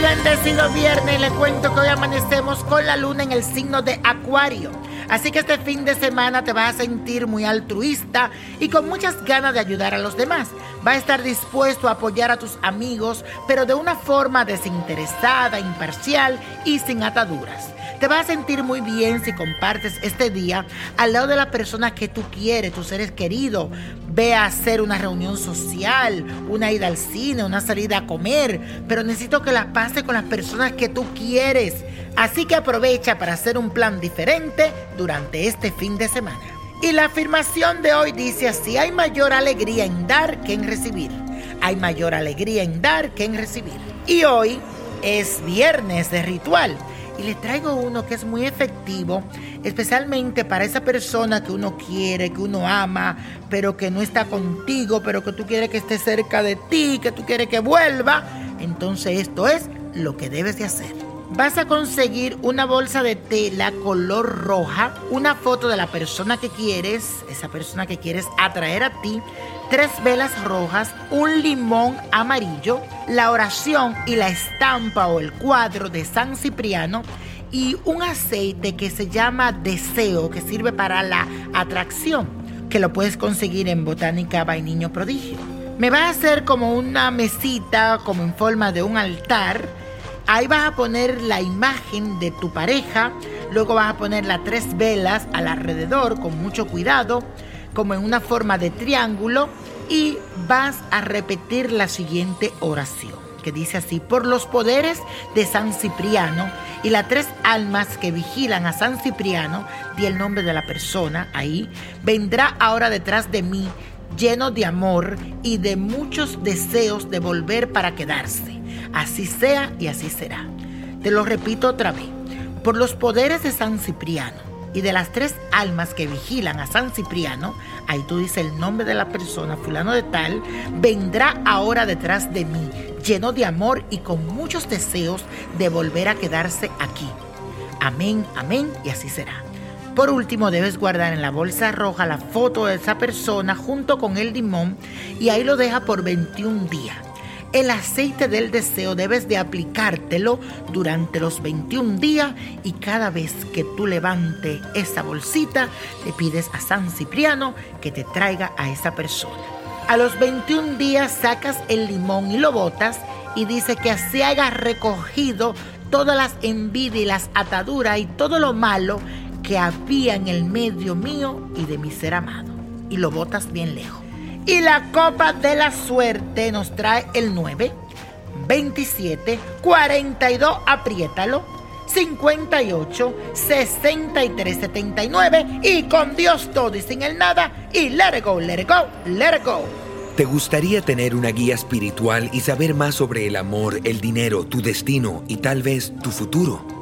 bendecido viernes. Le cuento que hoy amanecemos con la luna en el signo de Acuario. Así que este fin de semana te vas a sentir muy altruista y con muchas ganas de ayudar a los demás. Va a estar dispuesto a apoyar a tus amigos, pero de una forma desinteresada, imparcial y sin ataduras. Te vas a sentir muy bien si compartes este día al lado de la persona que tú quieres, tus seres queridos. Ve a hacer una reunión social, una ida al cine, una salida a comer, pero necesito que la pase con las personas que tú quieres. Así que aprovecha para hacer un plan diferente durante este fin de semana. Y la afirmación de hoy dice así, hay mayor alegría en dar que en recibir. Hay mayor alegría en dar que en recibir. Y hoy es viernes de ritual y le traigo uno que es muy efectivo, especialmente para esa persona que uno quiere, que uno ama, pero que no está contigo, pero que tú quieres que esté cerca de ti, que tú quieres que vuelva. Entonces esto es lo que debes de hacer. Vas a conseguir una bolsa de tela color roja, una foto de la persona que quieres, esa persona que quieres atraer a ti, tres velas rojas, un limón amarillo, la oración y la estampa o el cuadro de San Cipriano y un aceite que se llama Deseo, que sirve para la atracción, que lo puedes conseguir en Botánica Vainiño Prodigio. Me va a hacer como una mesita, como en forma de un altar. Ahí vas a poner la imagen de tu pareja, luego vas a poner las tres velas al alrededor con mucho cuidado como en una forma de triángulo y vas a repetir la siguiente oración, que dice así, por los poderes de San Cipriano y las tres almas que vigilan a San Cipriano, di el nombre de la persona ahí, vendrá ahora detrás de mí lleno de amor y de muchos deseos de volver para quedarse. Así sea y así será. Te lo repito otra vez. Por los poderes de San Cipriano y de las tres almas que vigilan a San Cipriano, ahí tú dices el nombre de la persona, fulano de tal, vendrá ahora detrás de mí, lleno de amor y con muchos deseos de volver a quedarse aquí. Amén, amén, y así será. Por último, debes guardar en la bolsa roja la foto de esa persona junto con el limón y ahí lo deja por 21 días. El aceite del deseo debes de aplicártelo durante los 21 días y cada vez que tú levante esa bolsita, le pides a San Cipriano que te traiga a esa persona. A los 21 días sacas el limón y lo botas y dice que así haya recogido todas las envidias y las ataduras y todo lo malo que había en el medio mío y de mi ser amado. Y lo botas bien lejos. Y la copa de la suerte nos trae el 9, 27, 42, apriétalo, 58, 63, 79 y con Dios todo y sin el nada y let it go, let it go, let it go. ¿Te gustaría tener una guía espiritual y saber más sobre el amor, el dinero, tu destino y tal vez tu futuro?